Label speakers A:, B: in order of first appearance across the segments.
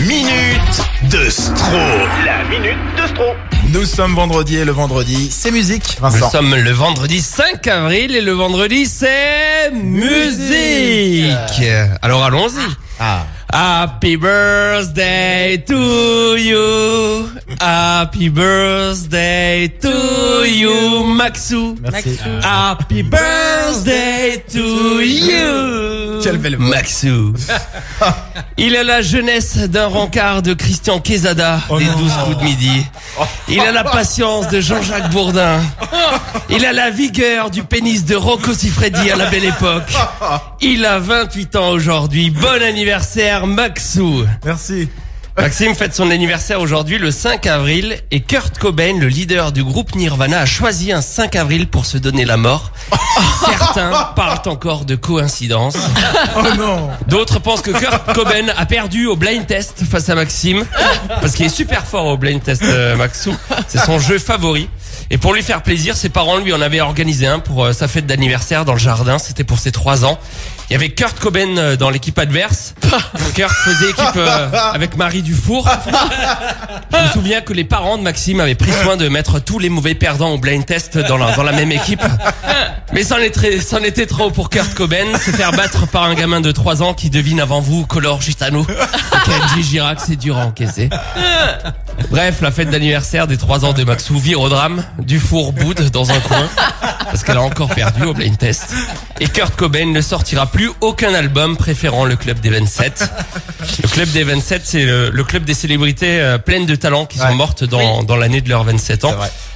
A: minute de Stro. La minute de Stro.
B: Nous sommes vendredi et le vendredi, c'est musique,
C: Nous sommes le vendredi 5 avril et le vendredi c'est musique. Alors allons-y.
B: Ah,
C: Happy birthday to you. Happy birthday to you, Maxou.
B: merci.
C: Happy birthday to you.
B: Quelle belle voix.
C: Maxou. Il a la jeunesse d'un rencard de Christian Quesada
B: Oh
C: des
B: non.
C: 12 coups de midi. Il a la patience de Jean-Jacques Bourdin. Il a la vigueur du pénis de Rocco Siffredi à la belle époque. Il a 28 ans aujourd'hui. Bon anniversaire, Maxou.
B: Merci.
C: Maxime fête son anniversaire aujourd'hui le 5 avril et Kurt Cobain, le leader du groupe Nirvana, a choisi un 5 avril pour se donner la mort. Certains parlent encore de coïncidence.
B: Oh non.
C: D'autres pensent que Kurt Cobain a perdu au blind test face à Maxime parce qu'il est super fort au blind test euh, Maxou. C'est son jeu favori. Et pour lui faire plaisir, ses parents lui en avaient organisé un pour euh, sa fête d'anniversaire dans le jardin. C'était pour ses trois ans. Il y avait Kurt Cobain euh, dans l'équipe adverse. Kurt faisait équipe euh, avec Marie Dufour. Je me souviens que les parents de Maxime avaient pris soin de mettre tous les mauvais perdants au blind test dans la, dans la même équipe. Mais c'en était, était trop pour Kurt Cobain, se faire battre par un gamin de 3 ans qui devine avant vous Color Gitano. Et Kenji Girac, c'est dur à encaisser. Bref, la fête d'anniversaire des 3 ans de Maxou vire au drame. Dufour boude dans un coin parce qu'elle a encore perdu au blind test. Et Kurt Cobain ne sortira plus aucun album préférant le club des 27. Le club des 27, c'est le, le club des célébrités euh, pleines de talent qui
B: Ouais.
C: sont mortes dans, dans l'année de leurs 27 ans.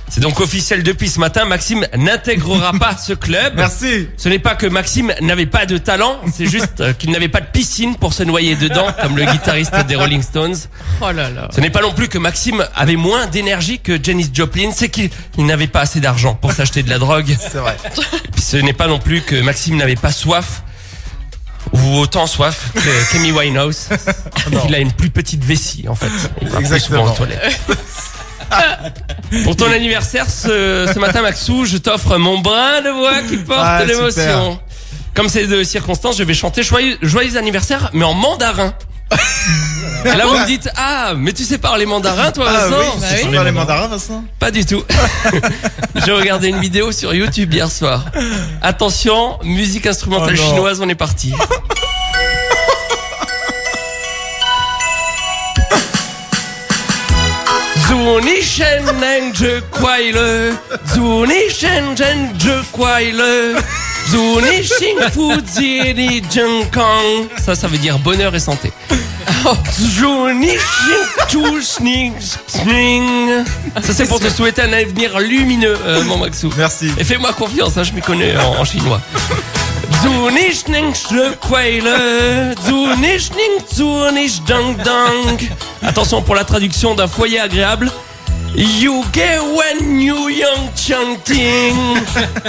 B: C'est
C: donc officiel depuis ce matin. Maxime n'intégrera pas ce club.
B: Merci.
C: Ce n'est pas que Maxime n'avait pas de talent, c'est juste euh, qu'il n'avait pas de piscine pour se noyer dedans, comme le guitariste des Rolling Stones.
D: Oh là là.
C: Ce n'est pas non plus que Maxime avait moins d'énergie que Janis Joplin, c'est qu'il il n'avait pas assez d'argent pour s'acheter de la drogue.
B: C'est vrai.
C: Et puis ce n'est pas non plus que Maxime n'avait pas soif, ou autant soif que Kemi Winehouse. Il a une plus petite vessie, en fait. Il
B: Exactement.
C: Pour ton anniversaire ce, ce matin, Maxou, je t'offre mon brin de voix qui porte
B: Ah,
C: l'émotion. Comme c'est de circonstance, je vais chanter joyeux, joyeux anniversaire, mais en mandarin. Et là, vous me dites, ah, mais tu sais parler mandarin, toi,
B: Ah
C: Vincent
B: oui,
D: Bah
B: c'est
D: oui.
B: sur les mandarins, Vincent?
C: Pas du tout. J'ai regardé une vidéo sur YouTube hier soir. Attention, musique instrumentale
B: Oh
C: chinoise, on est parti. Zuni xing fu zi ni zheng kang Ça, ça veut dire bonheur et santé. Ça, c'est pour te souhaiter un avenir lumineux, euh, mon Maxou.
B: Merci.
C: Et fais-moi confiance, hein, je m'y connais en, en chinois. Zunichning le Zunichning Zunich dang dang. Attention pour la traduction d'un foyer agréable. You get when you young chanting.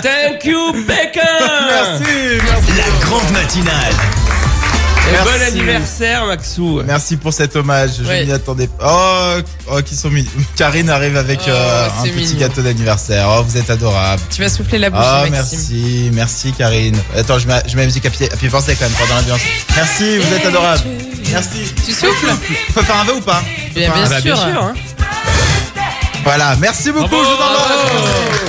C: Thank you, Becca.
B: Merci. Merci.
A: La grande matinale.
B: Merci.
C: bon anniversaire, Maxou.
B: Merci pour cet hommage. Je m'y attendais pas. Oh, oh, qui sont mis. Karine arrive avec
D: Oh,
B: euh, un petit gâteau d'anniversaire. Oh, vous êtes adorable.
D: Tu vas souffler la bouche,
B: Ah,
D: Maxime.
B: merci, merci Karine. Attends, je mets, je mets la musique à pied, à pied forcé quand même pendant l'ambiance. Merci, vous êtes adorable. Merci.
D: Tu souffles
B: Faut faire un vœu ou pas
D: Bien, bien
B: un-
C: Ah bah,
D: sûr.
C: bien sûr. Hein.
B: Voilà, merci beaucoup,
C: Bravo.
B: je vous embrasse.